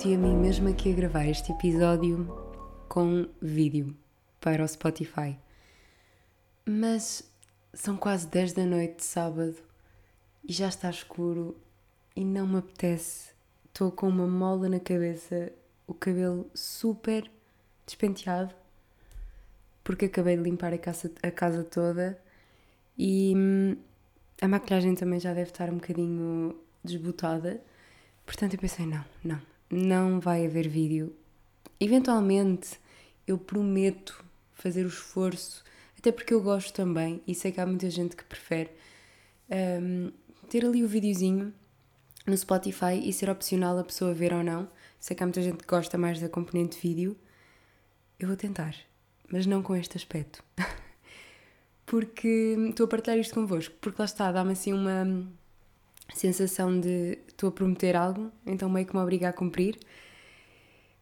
prometi a mim mesma que ia gravar este episódio com vídeo para o Spotify. Mas são quase 10 da noite de sábado e já está escuro e não me apetece. Estou com uma mola na cabeça, o cabelo super despenteado, porque acabei de limpar a casa, a casa toda e hum, a maquilhagem também já deve estar um bocadinho desbotada. Portanto, eu pensei: não, não, não vai haver vídeo. Eventualmente, eu prometo fazer o esforço, até porque eu gosto também e sei que há muita gente que prefere um, ter ali o videozinho no Spotify e ser opcional a pessoa ver ou não. Sei que há muita gente que gosta mais da componente vídeo. Eu vou tentar, mas não com este aspecto. porque estou a partilhar isto convosco, porque lá está, dá-me assim uma sensação de estou a prometer algo, então meio que me obriga a cumprir.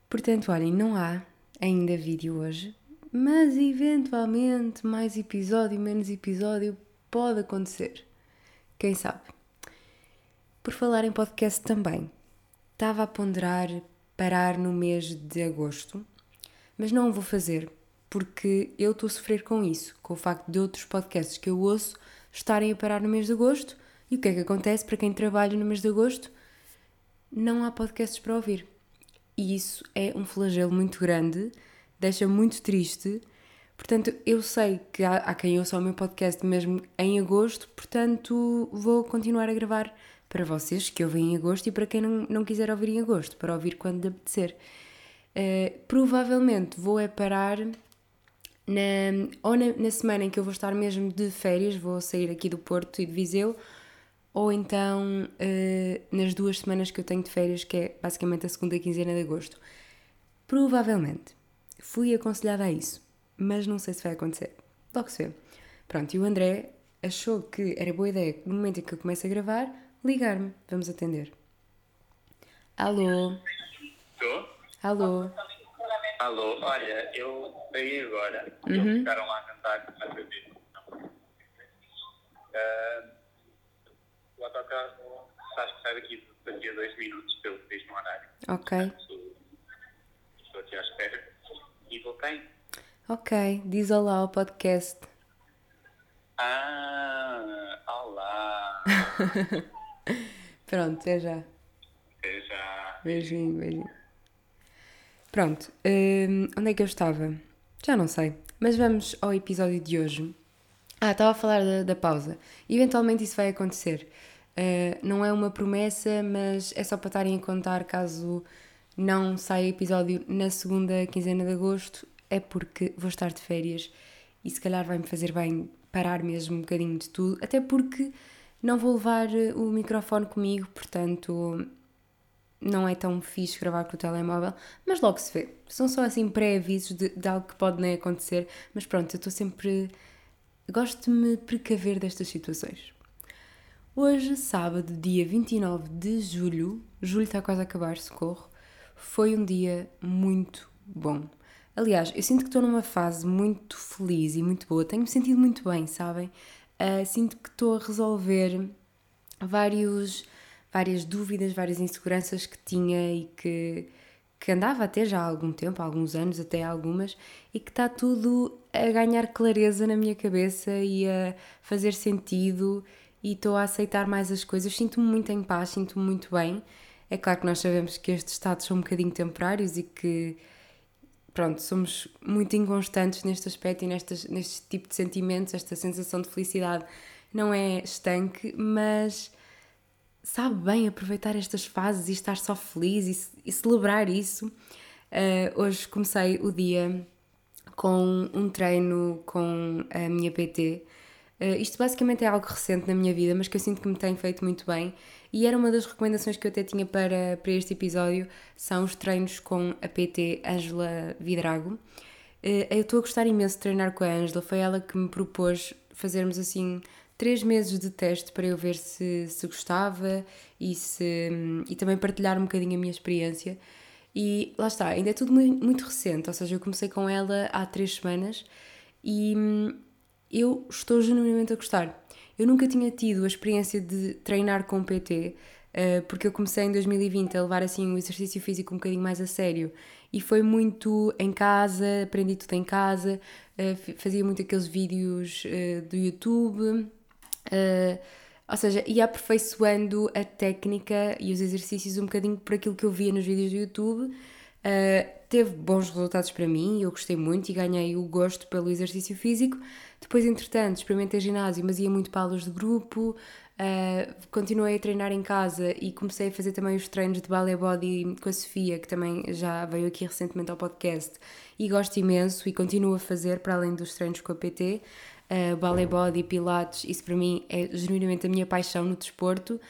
Portanto, olhem, não há ainda vídeo hoje, mas eventualmente mais episódio, menos episódio pode acontecer. Quem sabe? Por falar em podcast também, estava a ponderar parar no mês de agosto, mas não o vou fazer porque eu estou a sofrer com isso, com o facto de outros podcasts que eu ouço estarem a parar no mês de agosto. E o que é que acontece para quem trabalha no mês de agosto? Não há podcasts para ouvir. E isso é um flagelo muito grande, deixa muito triste. Portanto, eu sei que há, há quem ouça o meu podcast mesmo em agosto, portanto, vou continuar a gravar para vocês que ouvem em agosto e para quem não, não quiser ouvir em agosto, para ouvir quando lhe apetecer. Uh, provavelmente vou é parar na, ou na, na, semana em que eu vou estar mesmo de férias, vou sair aqui do Porto e de Viseu, ou então uh, nas duas semanas que eu tenho de férias, que é basicamente a segunda quinzena de agosto. Provavelmente fui aconselhada a isso, mas não sei se vai acontecer. Logo se vê. Pronto, e o André achou que era boa ideia, no momento em que eu começo a gravar, ligar-me. Vamos atender. Alô? Estou? Alô? Alô, olha, eu saí agora. Uhum. Eles ficaram lá a cantar na TV. Uh, o autocarro acho que sai daqui daqui a dois minutos, pelo que diz no horário. Ok. Portanto, Estou aqui à espera. E voltei. Ok, diz olá ao podcast. Ah, olá. Pronto, até já. Até já. Beijinho, beijinho. Pronto, hum, onde é que eu estava? Já não sei. Mas vamos ao episódio de hoje. Ah, estava a falar da, da pausa. Eventualmente isso vai acontecer. Uh, não é uma promessa, mas é só para estarem a contar caso não saia episódio na segunda quinzena de agosto, é porque vou estar de férias e se calhar vai-me fazer bem parar mesmo um bocadinho de tudo, até porque não vou levar o microfone comigo, portanto não é tão fixe gravar com o telemóvel, mas logo se vê. São só assim pré-avisos de, de, algo que pode nem acontecer, mas pronto, eu estou sempre. Gosto de me precaver destas situações. Hoje, sábado, dia 29 de julho, julho está quase a acabar, socorro, foi um dia muito bom. Aliás, eu sinto que estou numa fase muito feliz e muito boa, tenho-me sentido muito bem, sabem? Uh, sinto que estou a resolver vários várias dúvidas, várias inseguranças que tinha e que, que andava a ter já há algum tempo, há alguns anos, até algumas, e que está tudo a ganhar clareza na minha cabeça e a fazer sentido e estou a aceitar mais as coisas. Sinto-me muito em paz, sinto-me muito bem. É claro que nós sabemos que estes estados são um bocadinho temporários e que, pronto, somos muito inconstantes neste aspecto e nestes, neste tipo de sentimentos, esta sensação de felicidade não é estanque, mas sabe bem aproveitar estas fases e estar só feliz e, e celebrar isso. Uh, hoje comecei o dia com um treino com a minha PT. Uh, isto basicamente é algo recente na minha vida, mas que eu sinto que me tem feito muito bem. E era uma das recomendações que eu até tinha para, para este episódio, são os treinos com a PT Ângela Vidrago. Uh, eu estou a gostar imenso de treinar com a Ângela, foi ela que me propôs fazermos assim três meses de teste para eu ver se, se gostava e, se, e também partilhar um bocadinho a minha experiência. E lá está, ainda é tudo muito, recente, ou seja, eu comecei com ela há três semanas e eu estou genuinamente a gostar. Eu nunca tinha tido a experiência de treinar com PT, uh, porque eu comecei em 2020 a levar assim o exercício físico um bocadinho mais a sério e foi muito em casa, aprendi tudo em casa, uh, fazia muito aqueles vídeos uh, do YouTube, ou seja, ia aperfeiçoando a técnica e os exercícios um bocadinho por aquilo que eu via nos vídeos do YouTube. Teve bons resultados para mim, eu gostei muito e ganhei o gosto pelo exercício físico. Depois, entretanto, experimentei ginásio, mas ia muito para aulas de grupo, Uh, continuei a treinar em casa e comecei a fazer também os treinos de ballet body com a Sofia, que também já veio aqui recentemente ao podcast e gosto imenso e continuo a fazer para além dos treinos com a PT. Uh, ah, ballet body, pilates, isso para mim é genuinamente a minha paixão no desporto.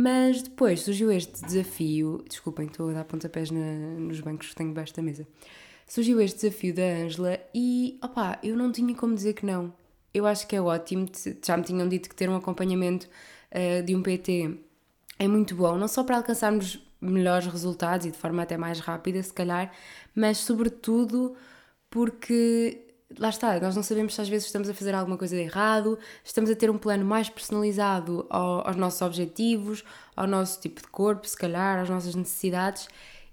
Mas depois surgiu este desafio, desculpem, estou a dar pontapés na, nos bancos que tenho debaixo da mesa. Surgiu este desafio da Ângela e, opá, eu não tinha como dizer que não eu acho que é ótimo. Já me tinham dito que ter um acompanhamento uh, de um PT é muito bom, não só para alcançarmos melhores resultados e de forma até mais rápida, se calhar, mas sobretudo porque lá está, nós não sabemos se às vezes estamos a fazer alguma coisa de errado, estamos a ter um plano mais personalizado ao, aos nossos objetivos, ao nosso tipo de corpo, se calhar, às nossas necessidades.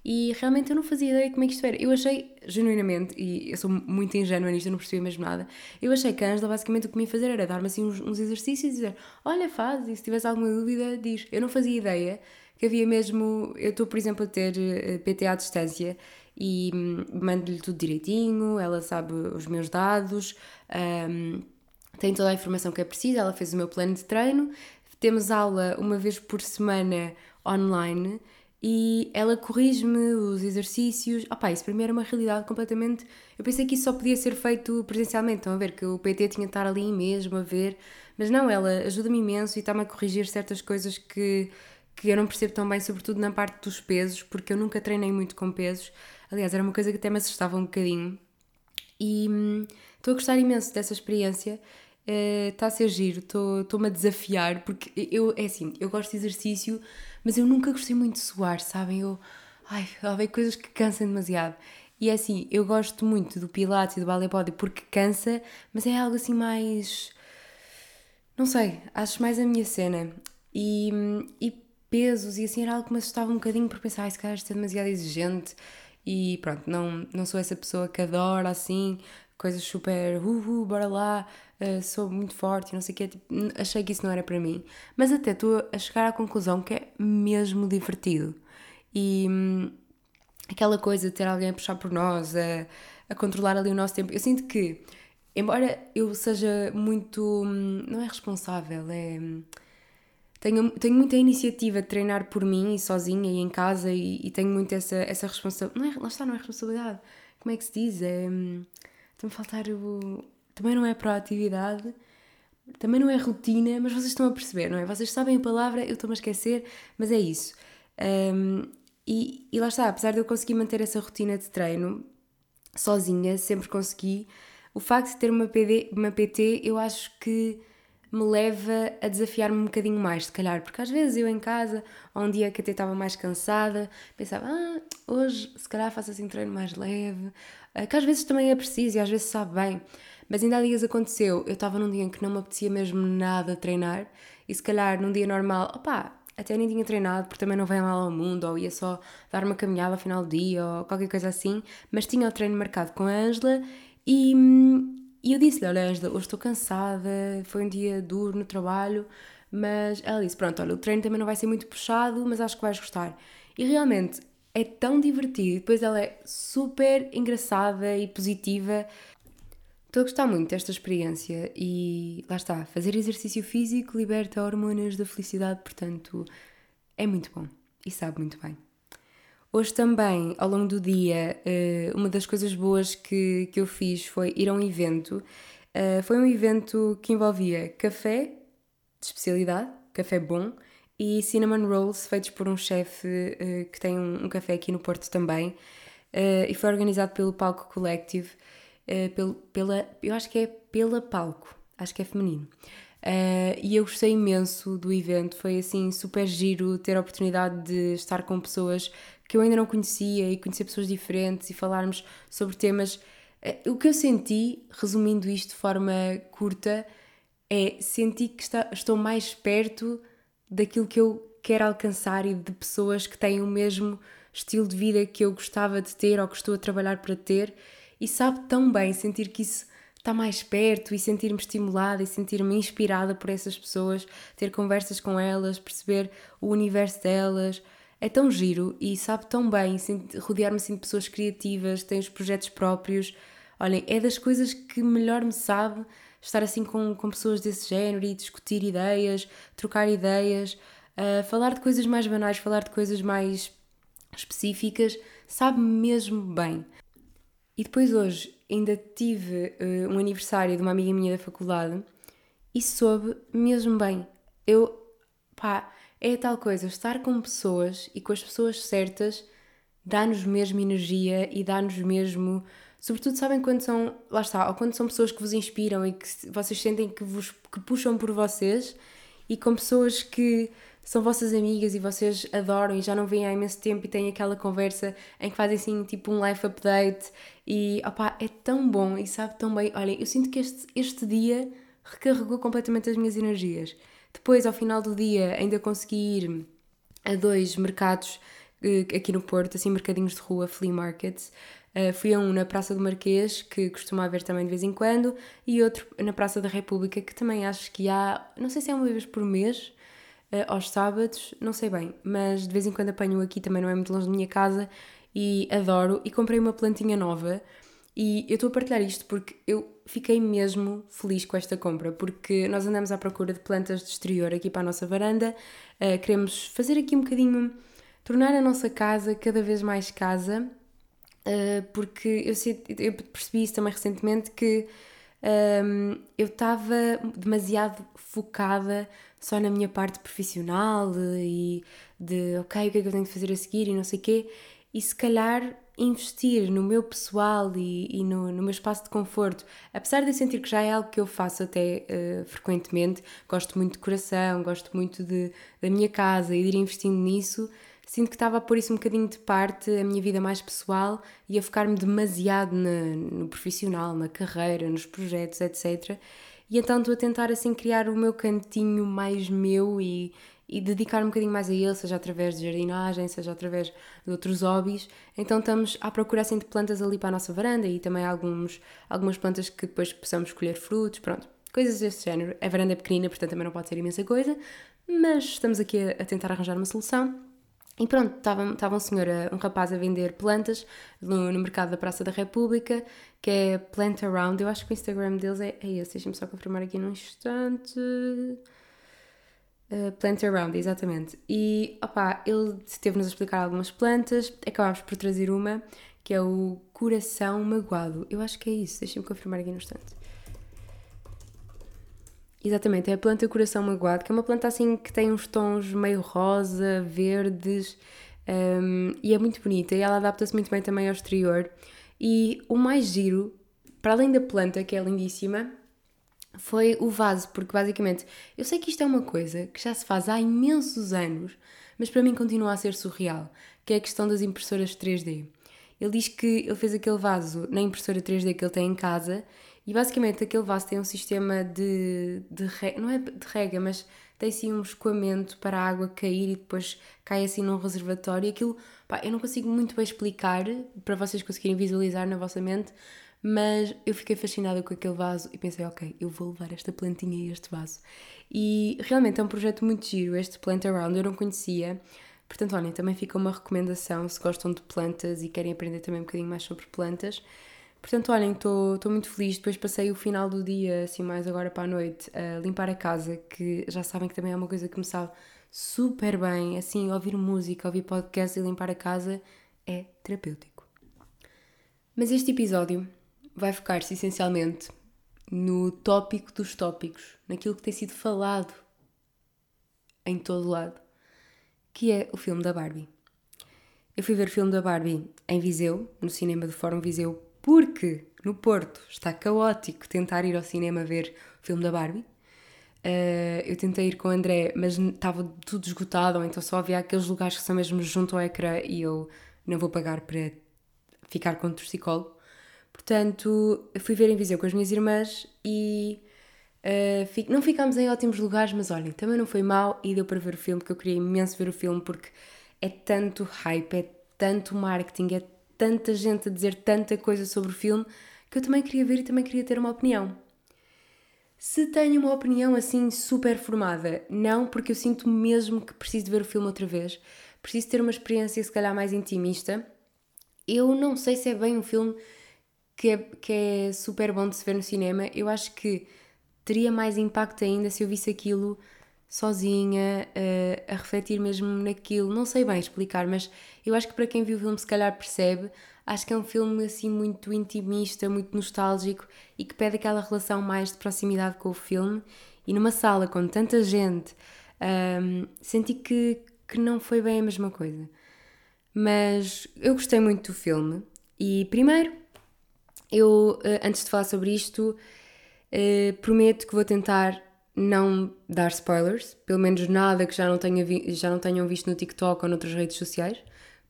E realmente eu não fazia ideia como é que isto era. Eu achei, genuinamente, e eu sou muito ingênua nisto, eu não percebi mesmo nada, eu achei que a Angela basicamente o que me ia fazer era dar-me assim uns, uns, exercícios e dizer: Olha, faz, e se tivesse alguma dúvida, diz. Eu não fazia ideia que havia mesmo. Eu estou, por exemplo, a ter eh, PT à distância e hum, mando-lhe tudo direitinho, ela sabe os meus dados, um, tem toda a informação que é precisa, ela fez o meu plano de treino. Temos aula uma vez por semana online e ela corrige-me os exercícios. Opá, isso para mim era uma realidade completamente. Eu pensei que isso só podia ser feito presencialmente. Estão a ver que o PT tinha de estar ali mesmo a ver, mas não, ela ajuda-me imenso e está-me a corrigir certas coisas que, que eu não percebo tão bem, sobretudo na parte dos pesos, porque eu nunca treinei muito com pesos. Aliás, era uma coisa que até me assustava um bocadinho. E hum, estou a gostar imenso dessa experiência. Está uh, a ser giro, estou-me a desafiar, porque eu, é assim, eu gosto de exercício mas eu nunca gostei muito de suar, sabem? Eu, ai, há coisas que cansam demasiado. E é assim, eu gosto muito do Pilates e do Ballet Body porque cansa, mas é algo assim mais. Não sei, acho mais a minha cena. E, e pesos e assim era algo que me assustava um bocadinho por pensar, ai, se calhar isto é demasiado exigente. E pronto, não, não sou essa pessoa que adora assim, coisas super, uh, uh bora lá, uh, sou muito forte, não sei o quê, tipo, achei que isso não era para mim. Mas até estou a chegar à conclusão que é mesmo divertido. E hum, aquela coisa de ter alguém a puxar por nós, a, a controlar ali o nosso tempo, eu sinto que, embora eu seja muito. Hum, não é responsável, é. Hum, tenho, tenho muita iniciativa de treinar por mim e sozinha e em casa e, e tenho muito essa, essa responsabilidade. É, lá está, não é responsabilidade. Como é que se diz? É. Está-me a faltar o, também não é proatividade, também não é rotina, mas vocês estão a perceber, não é? Vocês sabem a palavra, eu estou-me a esquecer, mas é isso. Um, e, e lá está, apesar de eu conseguir manter essa rotina de treino sozinha, sempre consegui, o facto de ter uma, PD, uma PT, eu acho que me leva a desafiar-me um bocadinho mais, se calhar, porque às vezes eu em casa, ou um dia que até estava mais cansada, pensava, ah, hoje se calhar faço assim um treino mais leve, ah, que às vezes também é preciso e às vezes sabe bem. Mas ainda há dias aconteceu, eu estava num dia em que não me apetecia mesmo nada treinar e se calhar num dia normal, opá, até nem tinha treinado porque também não vem mal ao mundo, ou ia só dar uma caminhada ao final do dia ou qualquer coisa assim, mas tinha o treino marcado com a Ângela e, e eu disse-lhe, olha Ângela, hoje estou cansada, foi um dia duro no trabalho, mas ela disse, pronto, olha, o treino também não vai ser muito puxado, mas acho que vais gostar. E realmente é tão divertido, depois ela é super engraçada e positiva, Estou a gostar muito desta experiência e lá está, fazer exercício físico liberta hormonas da felicidade, portanto é muito bom e sabe muito bem. Hoje também, ao longo do dia, eh, uma das coisas boas que, que eu fiz foi ir a um evento. Eh, foi um evento que envolvia café de especialidade, café bom, e cinnamon rolls feitos por um chefe eh, que tem um, café aqui no Porto também. E foi organizado pelo Palco Collective. Pela, eu acho que é pela palco, acho que é feminino. Uh, e eu gostei imenso do evento, foi assim super giro ter a oportunidade de estar com pessoas que eu ainda não conhecia e conhecer pessoas diferentes e falarmos sobre temas. Uh, o que eu senti, resumindo isto de forma curta, é sentir que está, estou mais perto daquilo que eu quero alcançar e de pessoas que têm o mesmo estilo de vida que eu gostava de ter ou que estou a trabalhar para ter e sabe tão bem sentir que isso está mais perto e sentir-me estimulada e sentir-me inspirada por essas pessoas, ter conversas com elas, perceber o universo delas. É tão giro e sabe tão bem rodear-me assim de pessoas criativas, têm os projetos próprios. Olhem, é das coisas que melhor me sabe estar assim com, com pessoas desse género e discutir ideias, trocar ideias, uh, falar de coisas mais banais, falar de coisas mais específicas, sabe mesmo bem. E depois hoje ainda tive uh, um aniversário de uma amiga minha da faculdade e soube mesmo bem. Eu, pá, é tal coisa, estar com pessoas e com as pessoas certas dá-nos mesmo energia e dá-nos mesmo. Sobretudo, sabem quando são. Lá está, ou quando são pessoas que vos inspiram e que vocês sentem que vos que puxam por vocês e com pessoas que são vossas amigas e vocês adoram e já não vêm há imenso tempo e têm aquela conversa em que fazem assim tipo um life update e opá, é tão bom e sabe tão bem. Olha, eu sinto que este, este dia recarregou completamente as minhas energias. Depois, ao final do dia, ainda consegui ir a dois mercados eh, aqui no Porto, assim, mercadinhos de rua, flea markets. Uh, fui a um na Praça do Marquês, que costuma haver também de vez em quando, e outro na Praça da República, que também acho que há, não sei se é uma vez por mês, uh, aos sábados, não sei bem, mas de vez em quando apanho aqui, também não é muito longe da minha casa, e adoro. E comprei uma plantinha nova, e eu estou a partilhar isto porque eu fiquei mesmo feliz com esta compra, porque nós andamos à procura de plantas de exterior aqui para a nossa varanda, uh, queremos fazer aqui um bocadinho, tornar a nossa casa cada vez mais casa, uh, porque eu, eu percebi isso também recentemente que um, eu estava demasiado focada só na minha parte profissional e de ok, o que é que eu tenho de fazer a seguir e não sei o quê, e se calhar investir no meu pessoal e, e no, no, meu espaço de conforto, apesar de eu sentir que já é algo que eu faço até uh, frequentemente, gosto muito de coração, gosto muito de, da minha casa e de ir investindo nisso, sinto que estava a pôr isso um bocadinho de parte, a minha vida mais pessoal, e a focar-me demasiado na, no profissional, na carreira, nos projetos, etc. E então estou a tentar assim criar o meu cantinho mais meu e, e dedicar um bocadinho mais a ele, seja através de jardinagem, seja através de outros hobbies. Então estamos à procura assim de plantas ali para a nossa varanda e também alguns, algumas plantas que depois possamos escolher frutos, pronto, coisas desse género. A varanda é pequenina, portanto também não pode ser imensa coisa, mas estamos aqui a, a tentar arranjar uma solução. E pronto, estava, estava um senhor, um rapaz a vender plantas no, no, mercado da Praça da República, que é Plant Around. Eu acho que o Instagram deles é, é esse, deixem-me só confirmar aqui num instante. Uh, plant Around, exatamente. E opá, ele esteve-nos a explicar algumas plantas, acabámos por trazer uma que é o Coração Magoado. Eu acho que é isso, deixem-me confirmar aqui no instante. Exatamente, é a planta coração magoado, que é uma planta assim que tem uns tons meio rosa, verdes um, e é muito bonita e ela adapta-se muito bem também ao exterior. E o mais giro, para além da planta, que é lindíssima, foi o vaso, porque basicamente eu sei que isto é uma coisa que já se faz há imensos anos, mas para mim continua a ser surreal, que é a questão das impressoras 3D. Ele diz que ele fez aquele vaso na impressora 3D que ele tem em casa e basicamente aquele vaso tem um sistema de, de rega, não é de rega, mas tem assim um escoamento para a água cair e depois cai assim num reservatório. E aquilo, pá, eu não consigo muito bem explicar para vocês conseguirem visualizar na vossa mente, mas eu fiquei fascinada com aquele vaso e pensei, ok, eu vou levar esta plantinha e este vaso. E realmente é um projeto muito giro, este Plant Around, eu não conhecia. Portanto, olhem, também fica uma recomendação se gostam de plantas e querem aprender também um bocadinho mais sobre plantas. Portanto, olhem, estou muito feliz. Depois passei o final do dia, assim, mais agora para a noite, a limpar a casa, que já sabem que também é uma coisa que me sabe super bem. Assim, ouvir música, ouvir podcast e limpar a casa é terapêutico. Mas este episódio vai focar-se essencialmente no tópico dos tópicos, naquilo que tem sido falado em todo lado, que é o filme da Barbie. Eu fui ver o filme da Barbie em Viseu, no cinema do Fórum Viseu, porque no Porto está caótico tentar ir ao cinema ver o filme da Barbie. Uh, eu tentei ir com o André, mas estava tudo esgotado, então só havia aqueles lugares que são mesmo junto ao ecrã e eu não vou pagar para ficar com o torcicolo. Portanto, fui ver em Viseu com as minhas irmãs e Uh, não ficámos em ótimos lugares, mas olhem, também não foi mal e deu para ver o filme, porque eu queria imenso ver o filme, porque é tanto hype, é tanto marketing, é tanta gente a dizer tanta coisa sobre o filme, que eu também queria ver e também queria ter uma opinião. Se tenho uma opinião assim super formada, não, porque eu sinto mesmo que preciso de ver o filme outra vez, preciso ter uma experiência se calhar mais intimista. Eu não sei se é bem um filme que é, que é super bom de se ver no cinema, eu acho que teria mais impacto ainda se eu visse aquilo sozinha, uh, a refletir mesmo naquilo. Não sei bem explicar, mas eu acho que para quem viu o filme se calhar percebe. Acho que é um filme assim muito intimista, muito nostálgico e que pede aquela relação mais de proximidade com o filme. E numa sala com tanta gente, um, ehm, senti que, que não foi bem a mesma coisa. Mas eu gostei muito do filme. E primeiro, eu, eh, antes de falar sobre isto, Uh, prometo que vou tentar não dar spoilers, pelo menos nada que já não, tenha já não tenham visto no TikTok ou noutras redes sociais,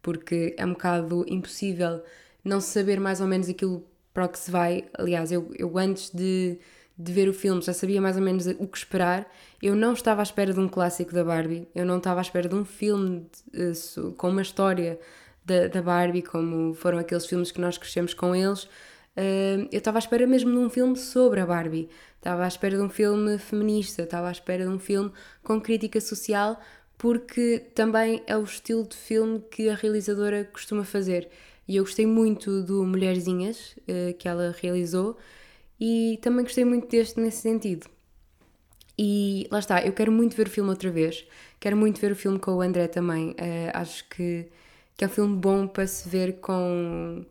porque é um bocado impossível não saber mais ou menos aquilo para o que se vai. Aliás, eu, eu antes de, de ver o filme já sabia mais ou menos o que esperar. Eu não estava à espera de um clássico da Barbie, eu não estava à espera de um filme de, uh, com uma história da, da Barbie, como foram aqueles filmes que nós crescemos com eles Uh, eu estava à espera mesmo de um filme sobre a Barbie, estava à espera de um filme feminista, estava à espera de um filme com crítica social, porque também é o estilo de filme que a realizadora costuma fazer. E eu gostei muito do Mulherzinhas, uh, que ela realizou, e também gostei muito deste nesse sentido. E lá está, eu quero muito ver o filme outra vez, quero muito ver o filme com o André também. Uh, acho que, que é um filme bom para se ver com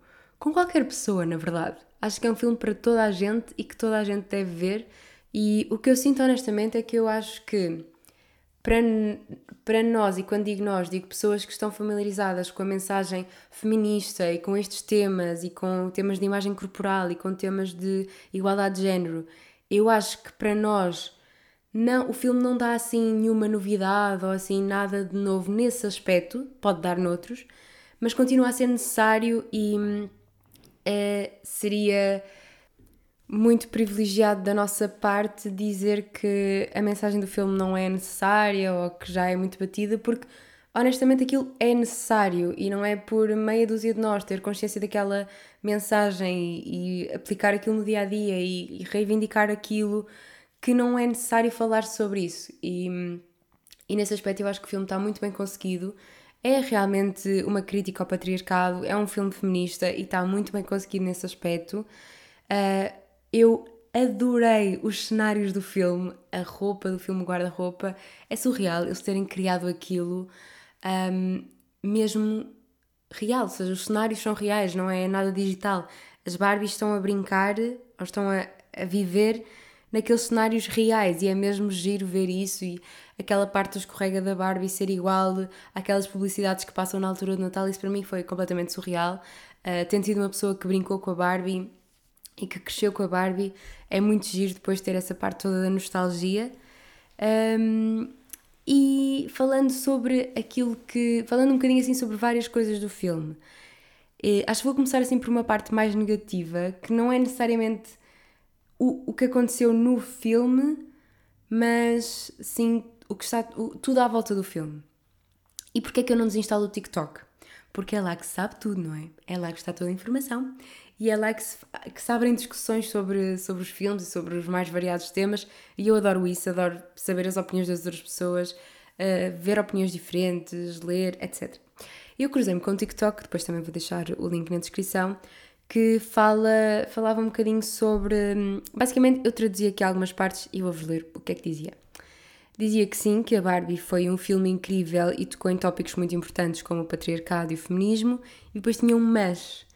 com qualquer pessoa, na verdade. Acho que é um filme para toda a gente e que toda a gente deve ver. E o que eu sinto honestamente é que eu acho que para, para nós, e quando digo nós, digo pessoas que estão familiarizadas com a mensagem feminista e com estes temas, e com temas de imagem corporal e com temas de igualdade de género, eu acho que para nós não, o filme não dá assim nenhuma novidade ou assim nada de novo nesse aspecto, pode dar noutros, mas continua a ser necessário e hum, é, seria muito privilegiado da nossa parte dizer que a mensagem do filme não é necessária ou que já é muito batida, porque honestamente aquilo é necessário e não é por meia dúzia de nós ter consciência daquela mensagem e, aplicar aquilo no dia a dia e, e, reivindicar aquilo que não é necessário falar sobre isso. E, e nesse aspecto eu acho que o filme está muito bem conseguido é realmente uma crítica ao patriarcado, é um filme feminista e está muito bem conseguido nesse aspecto. Uh, eu adorei os cenários do filme, a roupa do filme guarda-roupa, é surreal eles terem criado aquilo um, mesmo real, ou seja, os cenários são reais, não é nada digital. As Barbies estão a brincar ou estão a, a viver naqueles cenários reais e é mesmo giro ver isso e aquela parte do escorrega da Barbie ser igual àquelas publicidades que passam na altura do Natal, isso para mim foi completamente surreal. Uh, tendo sido uma pessoa que brincou com a Barbie e que cresceu com a Barbie, é muito giro depois ter essa parte toda da nostalgia. Um, e falando sobre aquilo que. falando um bocadinho assim sobre várias coisas do filme, eh, acho que vou começar assim por uma parte mais negativa, que não é necessariamente o, o que aconteceu no filme, mas sim o que está o, tudo à volta do filme. E porquê é que eu não desinstalo o TikTok? Porque é lá que se sabe tudo, não é? É lá que está toda a informação e é lá que se, que se abrem discussões sobre, sobre os filmes e sobre os mais variados temas e eu adoro isso, adoro saber as opiniões das outras pessoas, uh, ver opiniões diferentes, ler, etc. Eu cruzei-me com o TikTok, depois também vou deixar o link na descrição, que fala, falava um bocadinho sobre. Hum, basicamente, eu traduzi aqui algumas partes e vou-vos ler o que é que dizia. Dizia que sim, que a Barbie foi um filme incrível e tocou em tópicos muito importantes como o patriarcado e o feminismo, e depois tinha um mas.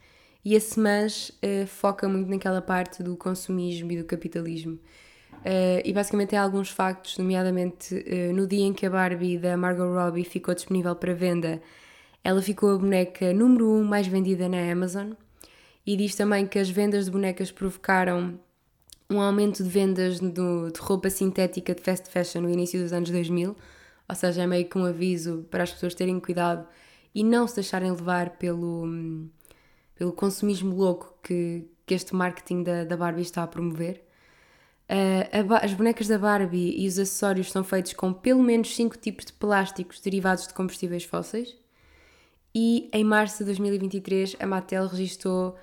E esse mas uh, foca muito naquela parte do consumismo e do capitalismo. Uh, e basicamente tem alguns factos, nomeadamente uh, no dia em que a Barbie da Margot Robbie ficou disponível para venda, ela ficou a boneca número 1 um mais vendida na Amazon. E diz também que as vendas de bonecas provocaram um aumento de vendas do, de roupa sintética de fast fashion no início dos anos 2000, ou seja, é meio que um aviso para as pessoas terem cuidado e não se deixarem levar pelo, pelo consumismo louco que, que este marketing da, da Barbie está a promover. Uh, as bonecas da Barbie e os acessórios são feitos com pelo menos 5 tipos de plásticos derivados de combustíveis fósseis. E em março de 2023 a Mattel registrou,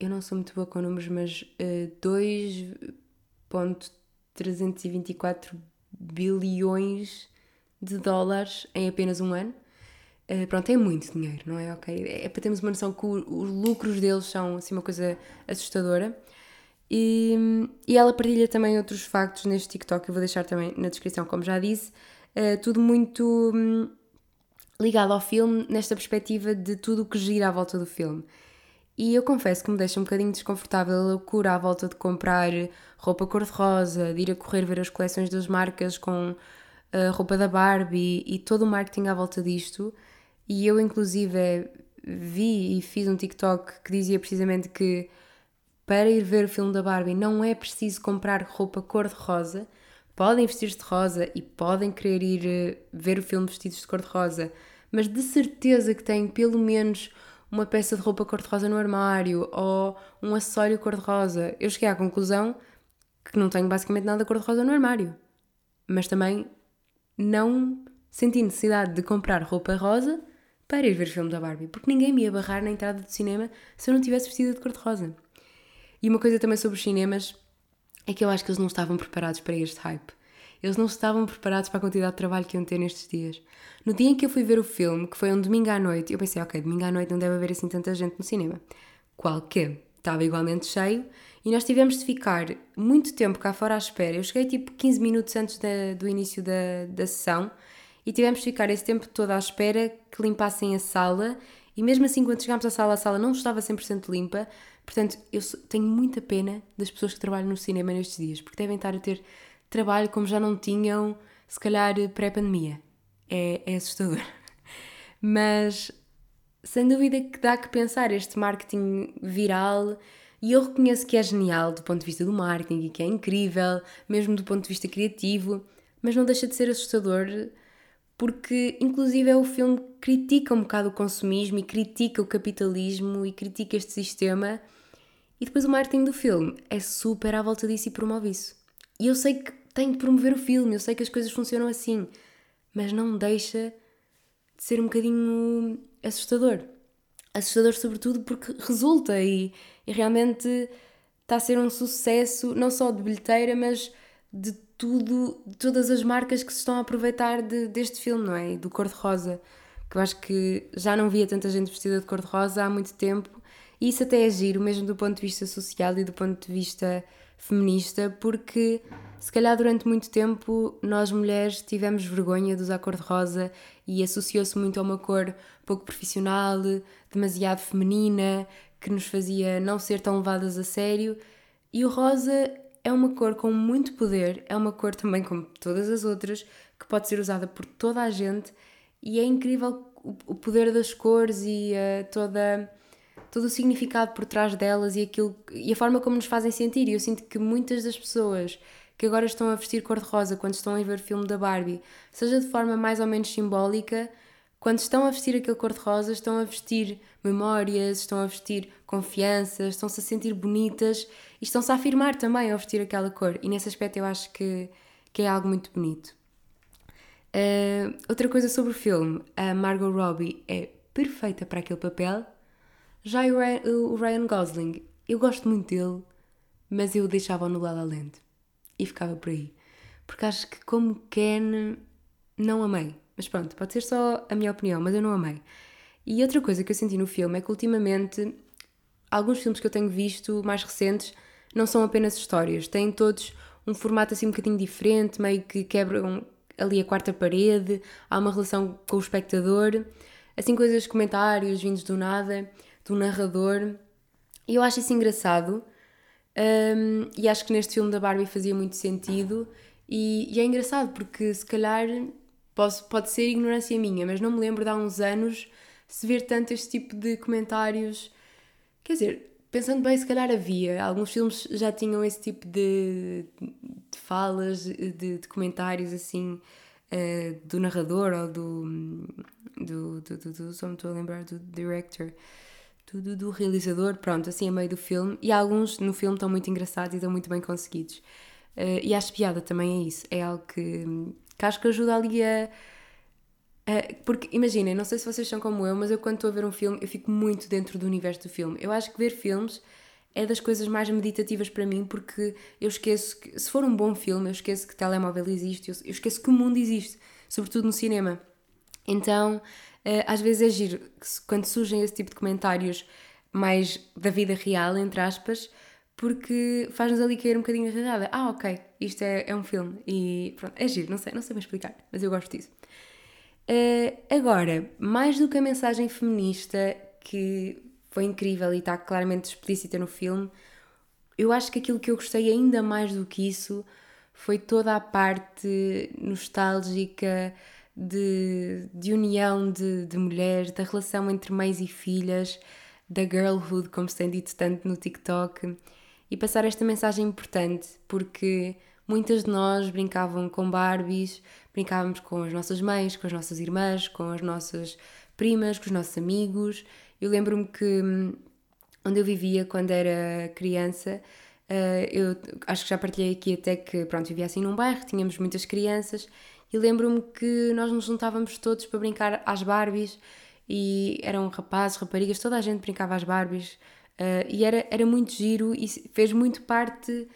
eu não sou muito boa com números, mas uh, 2,324 bilhões de dólares em apenas um ano. Uh, pronto, é muito dinheiro, não é? Ok. É para termos uma noção que o, os lucros deles são assim uma coisa assustadora. E, e ela partilha também outros factos neste TikTok, eu vou deixar também na descrição, como já disse. Uh, tudo muito hum, ligado ao filme, nesta perspectiva de tudo o que gira à volta do filme. E eu confesso que me deixa um bocadinho desconfortável a loucura à volta de comprar roupa cor-de-rosa, de ir a correr ver as coleções das marcas com a roupa da Barbie e todo o marketing à volta disto. E eu, inclusive, vi e fiz um TikTok que dizia precisamente que para ir ver o filme da Barbie não é preciso comprar roupa cor-de-rosa. Podem vestir-se de rosa e podem querer ir eh, ver o filme vestidos de cor-de-rosa, mas de certeza que têm pelo menos uma peça de roupa cor-de-rosa no armário ou um acessório cor-de-rosa. Eu cheguei à conclusão que não tenho basicamente nada cor-de-rosa no armário, mas também não senti necessidade de comprar roupa rosa para ir ver o filme da Barbie, porque ninguém me ia barrar na entrada do cinema se eu não tivesse vestida de cor-de-rosa. E uma coisa também sobre os cinemas é que eu acho que eles não estavam preparados para este hype. Eles não estavam preparados para a quantidade de trabalho que iam ter nestes dias. No dia em que eu fui ver o filme, que foi um domingo à noite, eu pensei, ok, domingo à noite não deve haver assim tanta gente no cinema. Qual que? Estava igualmente cheio e nós tivemos de ficar muito tempo cá fora à espera. Eu cheguei tipo 15 minutos antes da, do início da, da sessão e tivemos de ficar esse tempo todo à espera que limpassem a sala. E mesmo assim, quando chegámos à sala, a sala não estava 100% limpa. Portanto, eu tenho muita pena das pessoas que trabalham no cinema nestes dias, porque devem estar a ter trabalho como já não tinham, se calhar, pré-pandemia. É, é assustador. Mas, sem dúvida que dá que pensar este marketing viral e eu reconheço que é genial do ponto de vista do marketing e que é incrível, mesmo do ponto de vista criativo, mas não deixa de ser assustador porque, inclusive, é o filme que critica um bocado o consumismo e critica o capitalismo e critica este sistema. E depois o marketing do filme é super à volta disso e promove isso. E eu sei que tem de promover o filme, eu sei que as coisas funcionam assim, mas não deixa de ser um bocadinho assustador. Assustador, sobretudo, porque resulta e e realmente está a ser um sucesso, não só de bilheteira, mas de tudo, de todas as marcas que se estão a aproveitar de, deste filme, não é? Do cor-de-rosa, que eu acho que já não via tanta gente vestida de cor-de-rosa há muito tempo, e isso até é giro, mesmo do ponto de vista social e do ponto de vista feminista, porque se calhar durante muito tempo nós mulheres tivemos vergonha de usar cor-de-rosa e associou-se muito a uma cor pouco profissional, demasiado feminina, que nos fazia não ser tão levadas a sério. E o rosa é uma cor com muito poder, é uma cor também como todas as outras, que pode ser usada por toda a gente e é incrível o poder das cores e uh, toda, todo o significado por trás delas e, aquilo, e a forma como nos fazem sentir. E eu sinto que muitas das pessoas que agora estão a vestir cor-de-rosa quando estão a ver o filme da Barbie, seja de forma mais ou menos simbólica, quando estão a vestir aquele cor-de-rosa, estão a vestir memórias, estão a vestir confiança, estão-se a sentir bonitas e estão-se a afirmar também ao vestir aquela cor. E nesse aspecto eu acho que, que é algo muito bonito. Uh, outra coisa sobre o filme: a Margot Robbie é perfeita para aquele papel. Já o Ryan Gosling, eu gosto muito dele, mas eu o deixava no La La Land e ficava por aí. Porque acho que, como Ken, não amei. Mas pronto, pode ser só a minha opinião, mas eu não amei. E outra coisa que eu senti no filme é que ultimamente alguns filmes que eu tenho visto mais recentes não são apenas histórias, têm todos um formato assim um bocadinho diferente, meio que quebram ali a quarta parede, há uma relação com o espectador, assim coisas, comentários vindos do nada, do narrador. E eu acho isso engraçado. E acho que neste filme da Barbie fazia muito sentido. E, é engraçado porque se calhar Posso, pode ser ignorância minha, mas não me lembro de há uns anos se ver tanto este tipo de comentários. Quer dizer, pensando bem, se calhar havia. Alguns filmes já tinham esse tipo de, falas, de, comentários assim, uh, do narrador ou do. do, do, do, do só me estou a lembrar do director. Do, do, do realizador, pronto, assim a meio do filme. E alguns no filme estão muito engraçados e estão muito bem conseguidos. Uh, e acho piada também é isso. É algo que, que acho que ajuda ali a. porque imaginem, não sei se vocês são como eu, mas eu quando estou a ver um filme, eu fico muito dentro do universo do filme. Eu acho que ver filmes é das coisas mais meditativas para mim porque eu esqueço que, se for um bom filme, eu esqueço que telemóvel existe, eu, esqueço que o mundo existe, sobretudo no cinema. Então, às vezes é giro quando surgem esse tipo de comentários mais da vida real, entre aspas, porque faz-nos ali cair um bocadinho a realidade. Ah, ok, isto é, é um filme e pronto, é giro, não sei, não sei bem explicar, mas eu gosto disso. Uh, agora, mais do que a mensagem feminista, que foi incrível e está claramente explícita no filme. Eu acho que aquilo que eu gostei ainda mais do que isso foi toda a parte nostálgica de, de união de, de mulheres, da relação entre mães e filhas, da girlhood, como se tem dito tanto no TikTok, e passar esta mensagem importante, porque muitas de nós brincavam com Barbies, brincávamos com as nossas mães, com as nossas irmãs, com as nossas primas, com os nossos amigos, eu lembro-me que hum, onde eu vivia quando era criança, uh, eu acho que já partilhei aqui até que, pronto, vivia assim num bairro, tínhamos muitas crianças e lembro-me que nós nos juntávamos todos para brincar às Barbies e eram rapazes, raparigas, toda a gente brincava às Barbies uh, e era, era muito giro e fez muito parte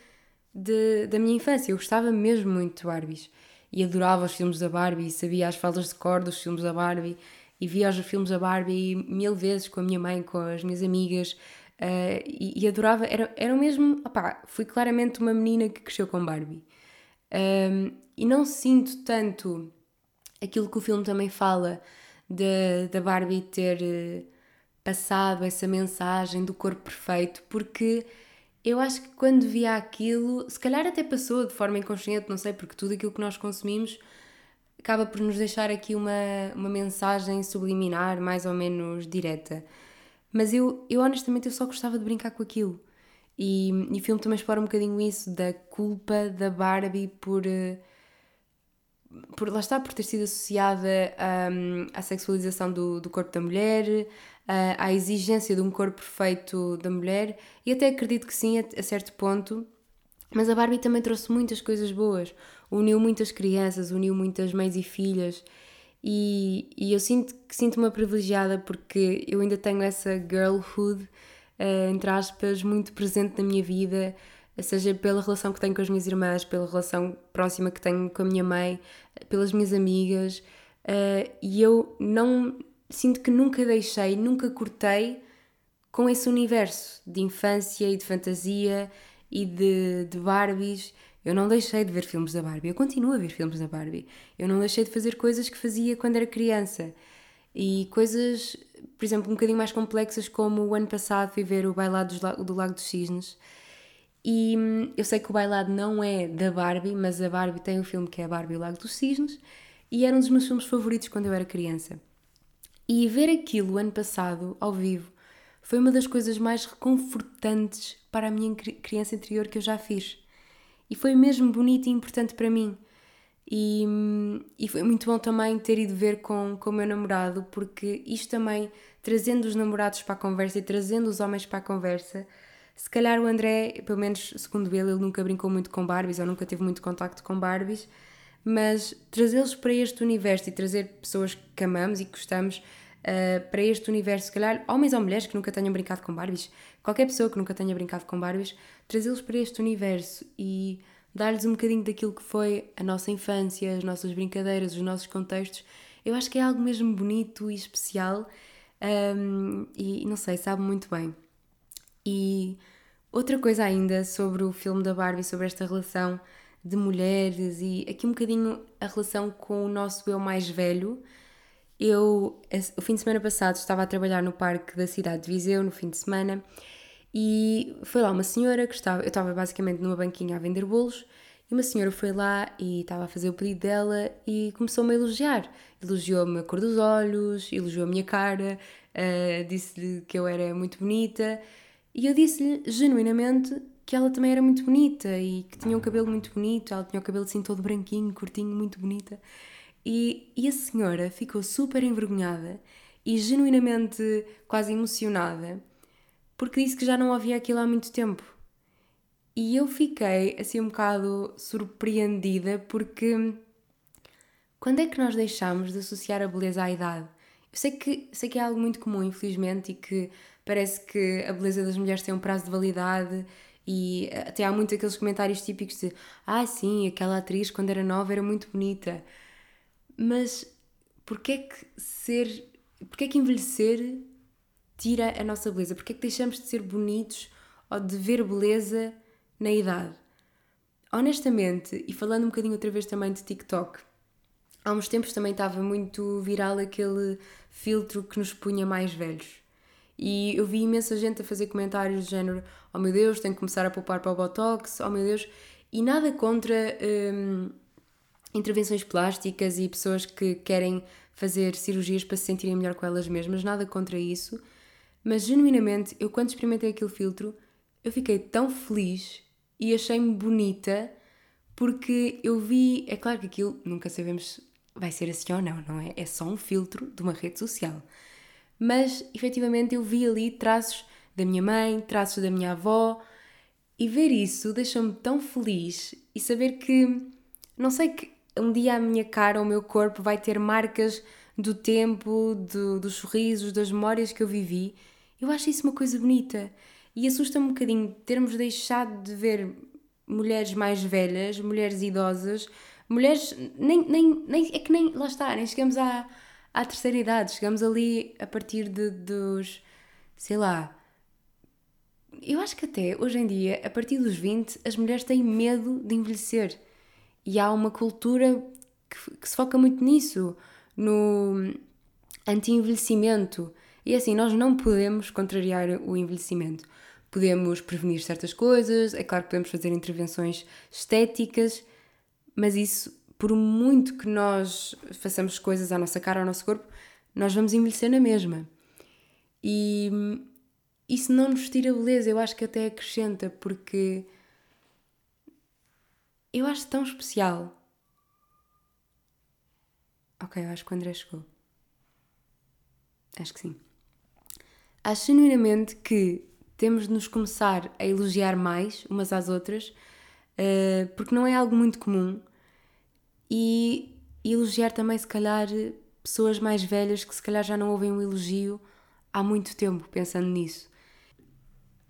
de, da minha infância. Eu gostava mesmo muito de Barbies e adorava os filmes da Barbie, sabia as falas de cor dos filmes da Barbie e via os filmes da Barbie mil vezes com a minha mãe, com as minhas amigas uh, e, e, adorava. Era, era mesmo. Opá, fui claramente uma menina que cresceu com Barbie. Um, e não sinto tanto aquilo que o filme também fala da Barbie ter uh, passado essa mensagem do corpo perfeito, porque eu acho que quando via aquilo, se calhar até passou de forma inconsciente, não sei, porque tudo aquilo que nós consumimos acaba por nos deixar aqui uma, uma mensagem subliminar, mais ou menos direta. Mas eu, eu honestamente eu só gostava de brincar com aquilo. E, e o filme também explora um bocadinho isso da culpa da Barbie por, eh, por lá está, por ter sido associada um, à sexualização do, do corpo da mulher, à exigência de um corpo perfeito da mulher, e até acredito que sim, a, a certo ponto, mas a Barbie também trouxe muitas coisas boas uniu muitas crianças, uniu muitas mães e filhas. E, e eu sinto que sinto-me privilegiada porque eu ainda tenho essa girlhood, uh, entre aspas, muito presente na minha vida, seja pela relação que tenho com as minhas irmãs, pela relação próxima que tenho com a minha mãe, pelas minhas amigas. Uh, e eu não sinto que nunca deixei, nunca cortei com esse universo de infância e de fantasia e de, de Barbies eu não deixei de ver filmes da Barbie, eu continuo a ver filmes da Barbie. Eu não deixei de fazer coisas que fazia quando era criança. E coisas, por exemplo, um bocadinho mais complexas, como o ano passado fui ver o Bailado do Lago dos Cisnes. E hum, eu sei que o bailado não é da Barbie, mas a Barbie tem um filme que é a Barbie e o Lago dos Cisnes, e era um dos meus filmes favoritos quando eu era criança. E ver aquilo ano passado, ao vivo, foi uma das coisas mais reconfortantes para a minha criança interior que eu já fiz. E foi mesmo bonito e importante para mim. E, e foi muito bom também ter ido ver com, com o meu namorado, porque isto também, trazendo os namorados para a conversa e trazendo os homens para a conversa, se calhar o André, pelo menos segundo ele, ele nunca brincou muito com Barbies ou nunca teve muito contacto com Barbies, mas trazê-los para este universo e trazer pessoas que amamos e que gostamos uh, para este universo, se calhar homens ou mulheres que nunca tenham brincado com Barbies, qualquer pessoa que nunca tenha brincado com Barbies, trazê-los para este universo e dar-lhes um bocadinho daquilo que foi a nossa infância, as nossas brincadeiras, os nossos contextos, eu acho que é algo mesmo bonito e especial um, e não sei, sabe muito bem. E outra coisa ainda sobre o filme da Barbie, sobre esta relação de mulheres e aqui um bocadinho a relação com o nosso eu mais velho. Eu, o fim de semana passado, estava a trabalhar no parque da cidade de Viseu, no fim de semana, e foi lá uma senhora que estava, eu estava basicamente numa banquinha a vender bolos, e uma senhora foi lá e estava a fazer o pedido dela e começou-me a elogiar. Elogiou-me a cor dos olhos, elogiou a minha cara, uh, disse-lhe que eu era muito bonita, e eu disse-lhe genuinamente que ela também era muito bonita e que tinha um cabelo muito bonito, ela tinha o cabelo assim todo branquinho, curtinho, muito bonita. E, e a senhora ficou super envergonhada e genuinamente quase emocionada porque disse que já não havia aquilo há muito tempo. E eu fiquei assim um bocado surpreendida porque quando é que nós deixamos de associar a beleza à idade? Eu sei que, sei que é algo muito comum, infelizmente, e que parece que a beleza das mulheres tem um prazo de validade e até há muitos aqueles comentários típicos de ah, sim, aquela atriz quando era nova era muito bonita. Mas porquê é que ser. Porquê é que envelhecer tira a nossa beleza? Porquê é que deixamos de ser bonitos ou de ver beleza na idade? Honestamente, e falando um bocadinho outra vez também de TikTok, há uns tempos também estava muito viral aquele filtro que nos punha mais velhos. E eu vi imensa gente a fazer comentários do género: Oh meu Deus, tenho que começar a poupar para o Botox, oh meu Deus. E nada contra hum, intervenções plásticas e pessoas que querem fazer cirurgias para se sentirem melhor com elas mesmas, nada contra isso. Mas genuinamente, eu quando experimentei aquele filtro, eu fiquei tão feliz e achei-me bonita porque eu vi. É claro que aquilo nunca sabemos vai ser assim ou não, não é? É só um filtro de uma rede social mas efetivamente eu vi ali traços da minha mãe, traços da minha avó, e ver isso deixou-me tão feliz e saber que, não sei que um dia a minha cara, o meu corpo vai ter marcas do tempo, do, dos sorrisos, das memórias que eu vivi. Eu acho isso uma coisa bonita e assusta-me um bocadinho termos deixado de ver mulheres mais velhas, mulheres idosas, mulheres nem, nem, nem é que nem lá está, nem chegamos a à terceira idade. Chegamos ali a partir de, dos, sei lá. Eu acho que até hoje em dia, a partir dos 20, as mulheres têm medo de envelhecer. E há uma cultura que, que se foca muito nisso, no anti-envelhecimento. E assim, nós não podemos contrariar o envelhecimento. Podemos prevenir certas coisas, é claro que podemos fazer intervenções estéticas, mas isso por muito que nós façamos coisas à nossa cara, ao nosso corpo, nós vamos envelhecer na mesma. E isso não nos tira beleza, eu acho que até acrescenta, porque eu acho tão especial. Ok, eu acho que o André chegou. Acho que sim. Acho genuinamente que temos de nos começar a elogiar mais umas às outras, uh, porque não é algo muito comum e elogiar também, se calhar, pessoas mais velhas que se calhar já não ouvem um elogio há muito tempo, pensando nisso.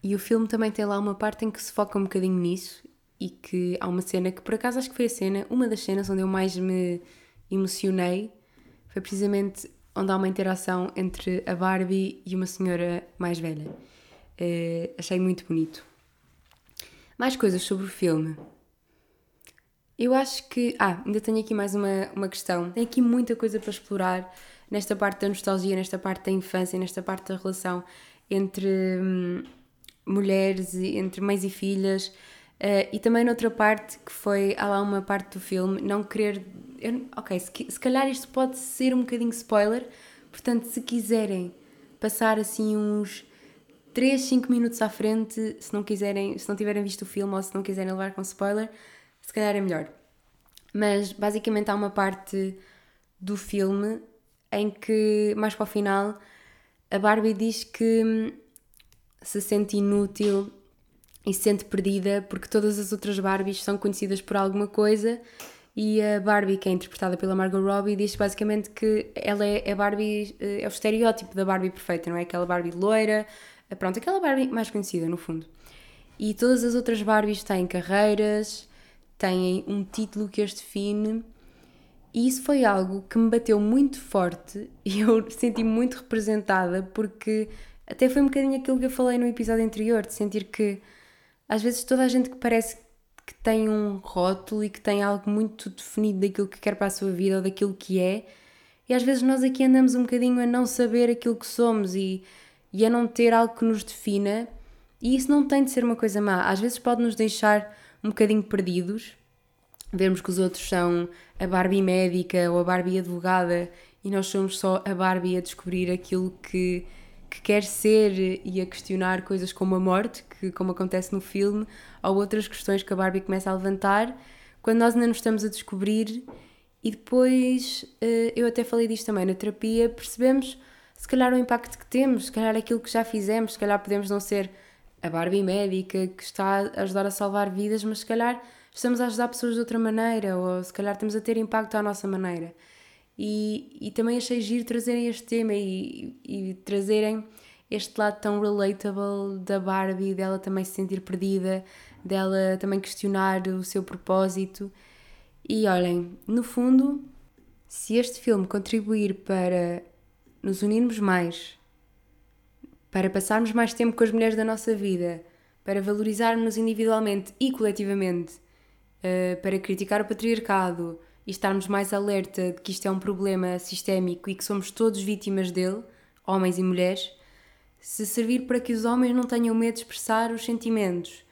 E o filme também tem lá uma parte em que se foca um bocadinho nisso e que há uma cena que, por acaso, acho que foi a cena, uma das cenas onde eu mais me emocionei foi precisamente onde há uma interação entre a Barbie e uma senhora mais velha. Uh, achei muito bonito. Mais coisas sobre o filme. Eu acho que. Ah, ainda tenho aqui mais uma, uma questão. Tem aqui muita coisa para explorar nesta parte da nostalgia, nesta parte da infância, nesta parte da relação entre hum, mulheres, entre mães e filhas. Uh, e também noutra parte que foi. Há lá uma parte do filme, não querer. Eu, ok, se, se calhar isto pode ser um bocadinho spoiler, portanto, se quiserem passar assim uns 3, 5 minutos à frente, se não quiserem, se não tiverem visto o filme ou se não quiserem levar com spoiler, se calhar é melhor. Mas basicamente há uma parte do filme em que, mais para o final, a Barbie diz que hum, se sente inútil e se sente perdida porque todas as outras Barbies são conhecidas por alguma coisa e a Barbie, que é interpretada pela Margot Robbie, diz basicamente que ela é a Barbie, eh, é o estereótipo da Barbie perfeita, não é? Aquela Barbie loira, pronto, aquela Barbie mais conhecida no fundo. E todas as outras Barbies têm carreiras, têm um título que as define. E isso foi algo que me bateu muito forte e eu senti-me muito representada porque até foi um bocadinho aquilo que eu falei no episódio anterior, de sentir que às vezes toda a gente que parece que tem um rótulo e que tem algo muito definido daquilo que quer para a sua vida ou daquilo que é, e às vezes nós aqui andamos um bocadinho a não saber aquilo que somos e, e a não ter algo que nos defina, e isso não tem de ser uma coisa má, às vezes pode nos deixar um bocadinho perdidos, vermos que os outros são a Barbie médica ou a Barbie advogada e nós somos só a Barbie a descobrir aquilo que, que quer ser e a questionar coisas como a morte, que como acontece no filme, ou outras questões que a Barbie começa a levantar, quando nós ainda nos estamos a descobrir. E depois, eh, eu até falei disto também na terapia, percebemos se calhar o impacto que temos, se calhar aquilo que já fizemos, se calhar podemos não ser a Barbie médica que está a ajudar a salvar vidas, mas se calhar estamos a ajudar pessoas de outra maneira, ou se calhar estamos a ter impacto à nossa maneira. E, e também achei giro trazerem este tema e, e trazerem este lado tão relatable da Barbie, dela também se sentir perdida, dela também questionar o seu propósito. E olhem, no fundo, se este filme contribuir para nos unirmos mais, para passarmos mais tempo com as mulheres da nossa vida, para valorizarmos individualmente e coletivamente, uh, para criticar o patriarcado e estarmos mais alerta de que isto é um problema sistémico e que somos todos vítimas dele, homens e mulheres, se servir para que os homens não tenham medo de expressar os sentimentos,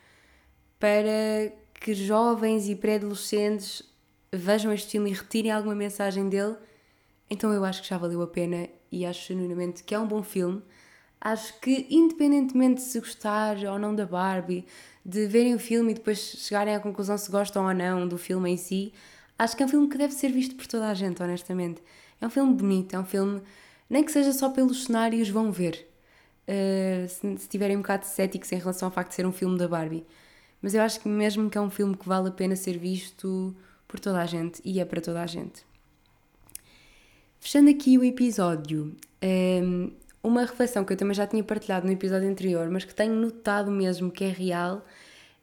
para que jovens e pré-adolescentes vejam este filme e retirem alguma mensagem dele, então eu acho que já valeu a pena e acho genuinamente que é um bom filme. Acho que, independentemente de se gostar ou não da Barbie, de verem o filme e depois chegarem à conclusão se gostam ou não do filme em si, acho que é um filme que deve ser visto por toda a gente, honestamente. É um filme bonito, é um filme, nem que seja só pelos cenários, vão ver. Uh, se, se tiverem um bocado céticos em relação ao facto de ser um filme da Barbie. Mas eu acho que mesmo que é um filme que vale a pena ser visto por toda a gente e é para toda a gente. Fechando aqui o episódio, ehm, uma reflexão que eu também já tinha partilhado no episódio anterior, mas que tenho notado mesmo que é real,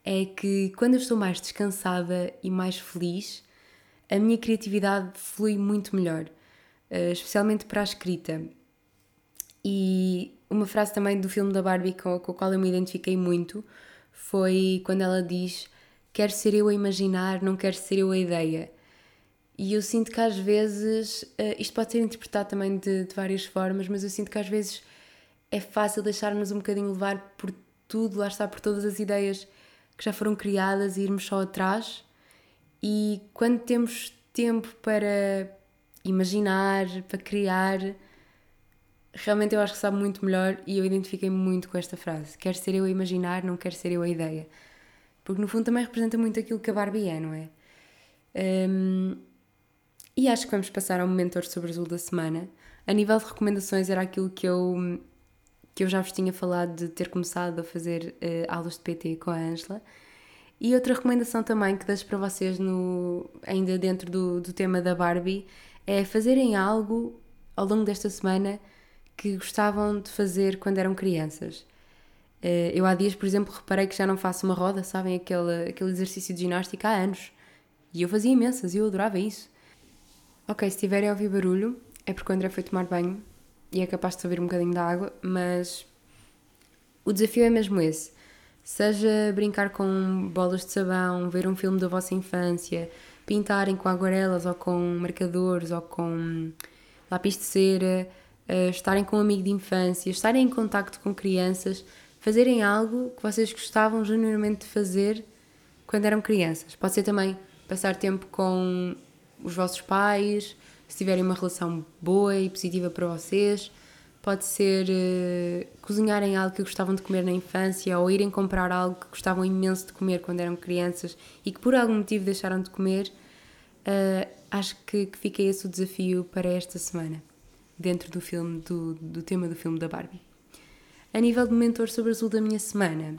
é que quando eu estou mais descansada e mais feliz, a minha criatividade flui muito melhor, eh, especialmente para a escrita. E uma frase também do filme da Barbie com, a qual eu me identifiquei muito foi quando ela diz: Quero ser eu a imaginar, não quero ser eu a ideia. E eu sinto que às vezes, uh, isto pode ser interpretado também de, de, várias formas, mas eu sinto que às vezes é fácil deixar-nos um bocadinho levar por tudo, lá está, por todas as ideias que já foram criadas e irmos só atrás. E quando temos tempo para imaginar, para criar, realmente eu acho que sabe muito melhor e eu identifiquei muito com esta frase. Quer ser eu a imaginar, não quer ser eu a ideia. Porque no fundo também representa muito aquilo que a Barbie é, não é? Um, e acho que vamos passar ao momento sobre azul da semana. A nível de recomendações, era aquilo que eu, que eu já vos tinha falado de ter começado a fazer uh, aulas de PT com a Ângela. E outra recomendação também que deixo para vocês, no, ainda dentro do, do tema da Barbie, é fazerem algo ao longo desta semana que gostavam de fazer quando eram crianças. Uh, eu há dias, por exemplo, reparei que já não faço uma roda, sabem? Aquele, aquele exercício de ginástica há anos. E eu fazia imensas e eu adorava isso. Ok, se estiverem a ouvir barulho, é porque o André foi tomar banho e é capaz de ouvir um bocadinho de água, mas o desafio é mesmo esse. Seja brincar com bolas de sabão, ver um filme da vossa infância, pintarem com aguarelas ou com marcadores ou com lápis de cera, uh, estarem com um amigo de infância, estarem em contacto com crianças, fazerem algo que vocês gostavam genuinamente de fazer quando eram crianças. Pode ser também passar tempo com os vossos pais, se tiverem uma relação boa e positiva para vocês. Pode ser uh, cozinharem algo que gostavam de comer na infância ou irem comprar algo que gostavam imenso de comer quando eram crianças e que por algum motivo deixaram de comer. Uh, acho que, que fica esse o desafio para esta semana, dentro do filme, do, do tema do filme da Barbie. A nível de mentor sobre azul da minha semana,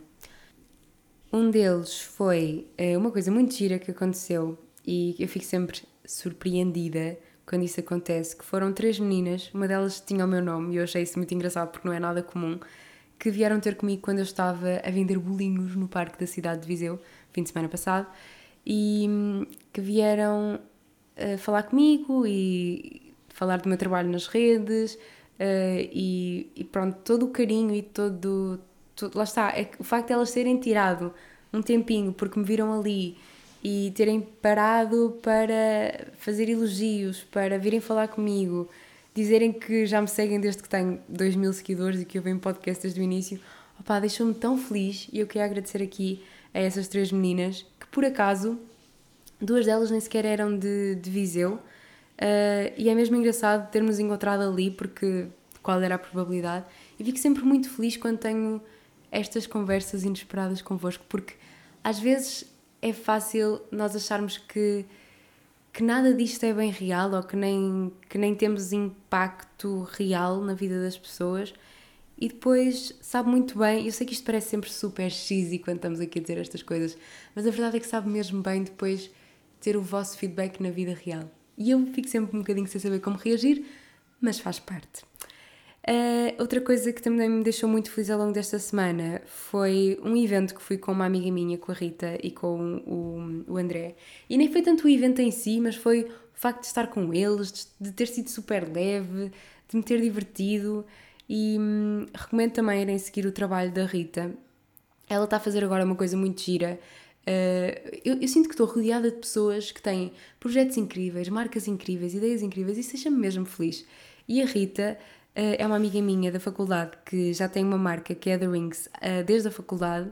um deles foi uh, uma coisa muito gira que aconteceu e eu fico sempre surpreendida quando isso acontece, que foram três meninas, uma delas tinha o meu nome e eu achei isso muito engraçado porque não é nada comum, que vieram ter comigo quando eu estava a vender bolinhos no parque da cidade de Viseu, fim de semana passado, e hum, que vieram uh, falar comigo e falar do meu trabalho nas redes uh, e, e, pronto, todo o carinho e todo, todo lá está, é o facto de elas terem tirado um tempinho porque me viram ali e terem parado para fazer elogios, para virem falar comigo, dizerem que já me seguem desde que tenho 2 mil seguidores e que eu venho podcast desde o início, opá, deixou-me tão feliz e eu queria agradecer aqui a essas três meninas que por acaso duas delas nem sequer eram de, de Viseu uh, e é mesmo engraçado termos encontrado ali porque qual era a probabilidade e fico sempre muito feliz quando tenho estas conversas inesperadas convosco porque às vezes é fácil nós acharmos que, que nada disto é bem real ou que nem, que nem temos impacto real na vida das pessoas e depois sabe muito bem. Eu sei que isto parece sempre super cheesy quando estamos aqui a dizer estas coisas, mas a verdade é que sabe mesmo bem depois ter o vosso feedback na vida real. E eu fico sempre um bocadinho sem saber como reagir, mas faz parte. Uh, outra coisa que também me deixou muito feliz ao longo desta semana foi um evento que fui com uma amiga minha, com a Rita e com o, o André. E nem foi tanto o evento em si, mas foi o facto de estar com eles, de ter sido super leve, de me ter divertido. E hum, recomendo também irem seguir o trabalho da Rita. Ela está a fazer agora uma coisa muito gira. Uh, eu, eu, sinto que estou rodeada de pessoas que têm projetos incríveis, marcas incríveis, ideias incríveis e isso deixa-me mesmo feliz. E a Rita é uma amiga minha da faculdade que já tem uma marca que é The Rings uh, desde a faculdade.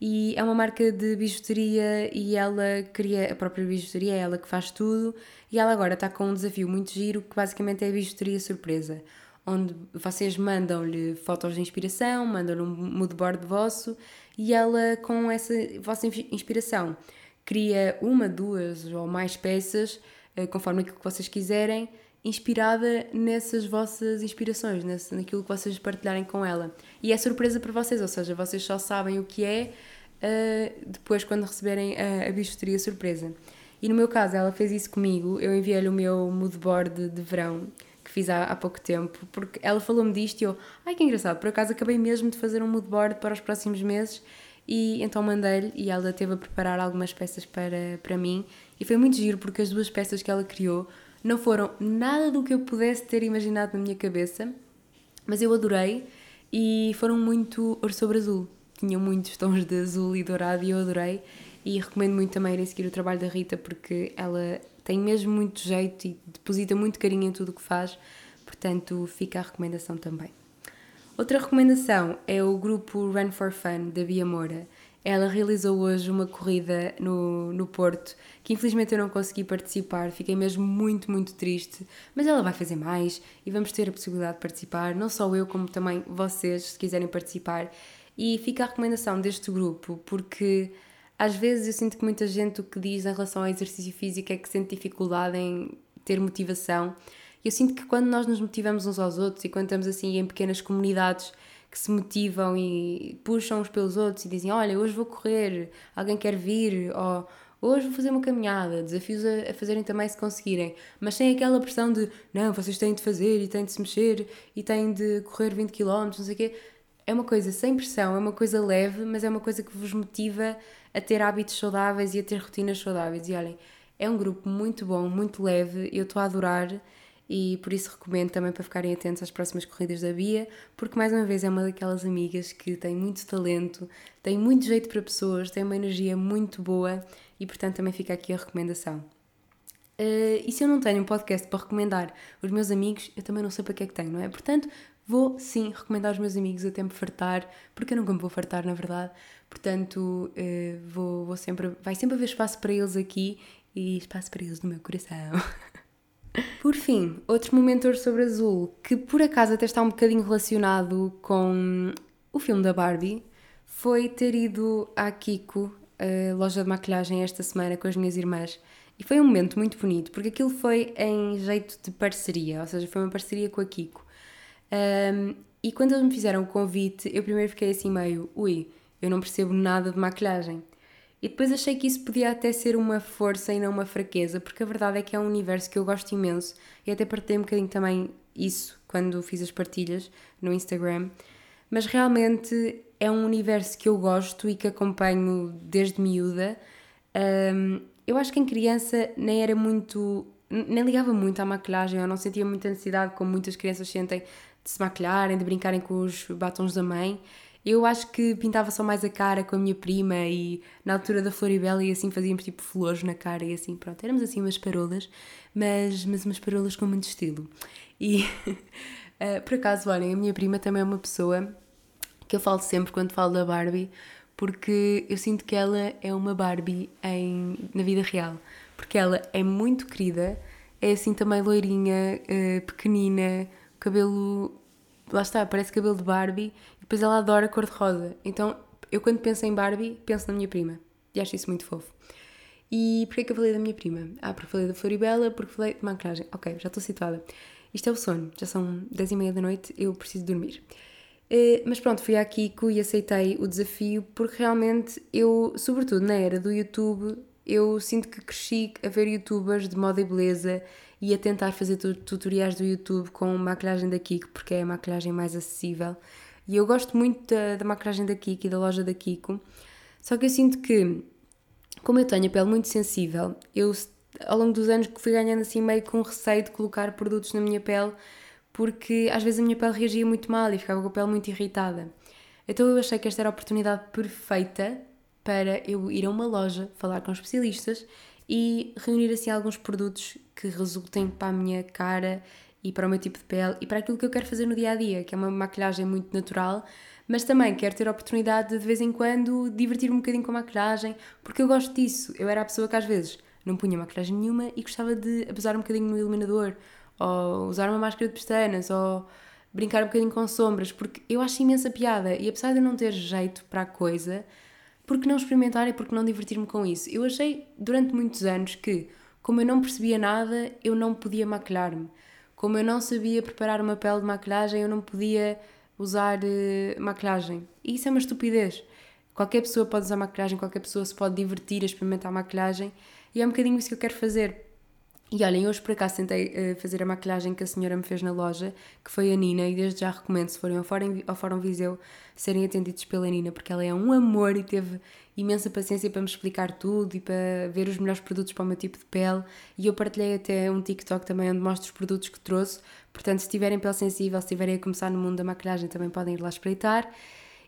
E é uma marca de bijuteria e ela cria a própria bijuteria, é ela que faz tudo. E ela agora está com um desafio muito giro que basicamente é a bijuteria surpresa onde vocês mandam-lhe fotos de inspiração, mandam-lhe um moodboard vosso e ela, com essa vossa inspiração, cria uma, duas ou mais peças, eh, conforme aquilo que vocês quiserem, inspirada nessas vossas inspirações, nesse, naquilo que vocês partilharem com ela. E é surpresa para vocês, ou seja, vocês só sabem o que é uh, depois quando receberem a, a bijuteria surpresa. E no meu caso, ela fez isso comigo, eu enviei-lhe o meu moodboard de verão fiz há, há pouco tempo, porque ela falou-me disto e eu, ai que engraçado, por acaso acabei mesmo de fazer um moodboard para os próximos meses e então mandei-lhe e ela teve a preparar algumas peças para, para mim e foi muito giro porque as duas peças que ela criou não foram nada do que eu pudesse ter imaginado na minha cabeça, mas eu adorei e foram muito ouro sobre azul. Tinham muitos tons de azul e dourado e eu adorei e recomendo muito também irem seguir o trabalho da Rita porque ela tem mesmo muito jeito e deposita muito carinho em tudo o que faz, portanto fica a recomendação também. Outra recomendação é o grupo Run for Fun da Bia Moura. Ela realizou hoje uma corrida no, no Porto, que infelizmente eu não consegui participar, fiquei mesmo muito, muito triste, mas ela vai fazer mais e vamos ter a possibilidade de participar, não só eu, como também vocês, se quiserem participar. E fica a recomendação deste grupo, porque às vezes eu sinto que muita gente o que diz em relação ao exercício físico é que sente dificuldade em ter motivação. E eu sinto que quando nós nos motivamos uns aos outros e quando estamos assim em pequenas comunidades que se motivam e puxam uns pelos outros e dizem: Olha, hoje vou correr, alguém quer vir, ou hoje vou fazer uma caminhada, desafios a, a, fazerem também se conseguirem, mas sem aquela pressão de não, vocês têm de fazer e têm de se mexer e têm de correr 20 km, não sei o quê. É uma coisa sem pressão, é uma coisa leve, mas é uma coisa que vos motiva a ter hábitos saudáveis e a ter rotinas saudáveis. E olhem, é um grupo muito bom, muito leve, eu estou a adorar e por isso recomendo também para ficarem atentos às próximas corridas da Bia, porque mais uma vez é uma daquelas amigas que tem muito talento, tem muito jeito para pessoas, tem uma energia muito boa e portanto também fica aqui a recomendação. Uh, e se eu não tenho um podcast para recomendar os meus amigos, eu também não sei para que é que tenho, não é? Portanto, vou sim recomendar aos meus amigos até me fartar, porque eu nunca me vou fartar, na verdade. Portanto, uh, vou, vou sempre, vai sempre haver espaço para eles aqui e espaço para eles no meu coração. por fim, outro momento sobre azul que por acaso até está um bocadinho relacionado com o filme da Barbie foi ter ido à Kiko, a loja de maquilhagem, esta semana com as minhas irmãs. E foi um momento muito bonito, porque aquilo foi em jeito de parceria, ou seja, foi uma parceria com a Kiko. Um, e quando eles me fizeram o convite, eu primeiro fiquei assim meio, ui, eu não percebo nada de maquilhagem. E depois achei que isso podia até ser uma força e não uma fraqueza, porque a verdade é que é um universo que eu gosto imenso e até partilhei um bocadinho também isso quando fiz as partilhas no Instagram. Mas realmente é um universo que eu gosto e que acompanho desde miúda. Um, eu acho que em criança nem era muito. nem ligava muito à maquilhagem, eu não sentia muita necessidade, como muitas crianças sentem, de se maquilharem, de brincarem com os batons da mãe. Eu acho que pintava só mais a cara com a minha prima e na altura da Floribela e assim fazíamos tipo flores na cara e assim, pronto, éramos assim umas parolas, mas, mas umas parolas com muito estilo. E uh, por acaso, olhem, a minha prima também é uma pessoa que eu falo sempre quando falo da Barbie, porque eu sinto que ela é uma Barbie em, na vida real, porque ela é muito querida, é assim também loirinha, uh, pequenina, cabelo lá está, parece cabelo de Barbie depois ela adora cor-de-rosa. Então eu quando penso em Barbie penso na minha prima e acho isso muito fofo. E porquê que eu falei da minha prima? Ah, porque falei da Floribela, porque falei de maquilhagem. Ok, já estou situada. Isto é o sono, já são 10 e meia da noite, eu preciso dormir. Uh, mas pronto, fui à Kiko e aceitei o desafio porque realmente eu, sobretudo na era do YouTube, eu sinto que cresci a ver youtubers de moda e beleza e a tentar fazer tutoriais do YouTube com maquilhagem da Kiko porque é a maquilhagem mais acessível. E eu gosto muito da, da da Kiko e da loja da Kiko, só que eu sinto que, como eu tenho a pele muito sensível, eu ao longo dos anos fui ganhando assim meio com receio de colocar produtos na minha pele porque às vezes a minha pele reagia muito mal e ficava com a pele muito irritada. Então eu achei que esta era a oportunidade perfeita para eu ir a uma loja, falar com especialistas e reunir assim alguns produtos que resultem para a minha cara e para o meu tipo de pele e para aquilo que eu quero fazer no dia a dia, que é uma maquilhagem muito natural, mas também quero ter a oportunidade de de vez em quando divertir-me um bocadinho com a maquilhagem, porque eu gosto disso. Eu era a pessoa que às vezes não punha maquilhagem nenhuma e gostava de abusar um bocadinho no iluminador, ou usar uma máscara de pestanas, ou brincar um bocadinho com sombras, porque eu acho imensa piada e apesar de eu não ter jeito para a coisa, por que não experimentar e por que não divertir-me com isso? Eu achei durante muitos anos que, como eu não percebia nada, eu não podia maquilhar-me. Como eu não sabia preparar uma pele de maquilhagem, eu não podia usar uh, maquilhagem. E isso é uma estupidez. Qualquer pessoa pode usar maquilhagem, qualquer pessoa se pode divertir a experimentar maquilhagem e é um bocadinho isso que eu quero fazer. E olhem, hoje por acaso tentei uh, fazer a maquilhagem que a senhora me fez na loja, que foi a Nina, e desde já recomendo, se forem ao Fórum, ao Fórum Viseu, serem atendidos pela Nina, porque ela é um amor e teve imensa paciência para me explicar tudo e para ver os melhores produtos para o meu tipo de pele. E eu partilhei até um TikTok também onde mostro os produtos que trouxe. Portanto, se tiverem pele sensível, se estiverem a começar no mundo da maquilhagem, também podem ir lá espreitar.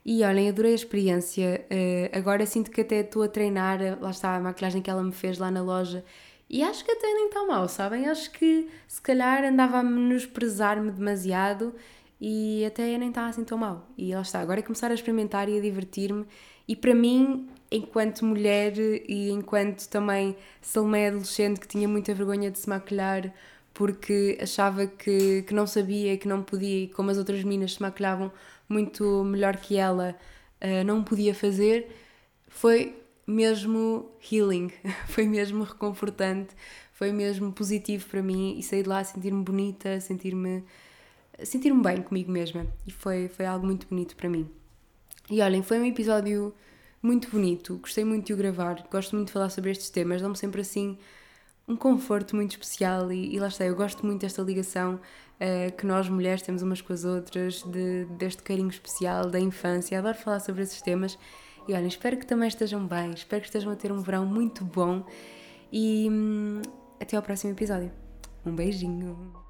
E olhem, adorei a experiência. Uh, agora sinto que até estou a treinar, lá está a maquilhagem que ela me fez lá na loja e acho que até nem está mal, sabem? Acho que se calhar andava a menosprezar-me demasiado e até nem está assim tão mal. E lá está, agora é começar a experimentar e a divertir-me. E para mim, enquanto mulher e enquanto também Salomé adolescente que tinha muita vergonha de se maquilhar porque achava que, que não sabia, que não podia, e como as outras meninas se maquilhavam muito melhor que ela, uh, não podia fazer, foi mesmo healing, foi mesmo reconfortante, foi mesmo positivo para mim e sair de lá sentir-me bonita, sentir-me sentir-me bem comigo mesma. E foi, foi algo muito bonito para mim. E olhem, foi um episódio muito bonito, gostei muito de o gravar, gosto muito de falar sobre estes temas, dão-me sempre assim um conforto muito especial e, e, lá está, eu gosto muito desta ligação uh, que nós mulheres temos umas com as outras, de, deste carinho especial da infância, adoro falar sobre esses temas e olhem, espero que também estejam bem, espero que estejam a ter um verão muito bom e hum, até ao próximo episódio. Um beijinho!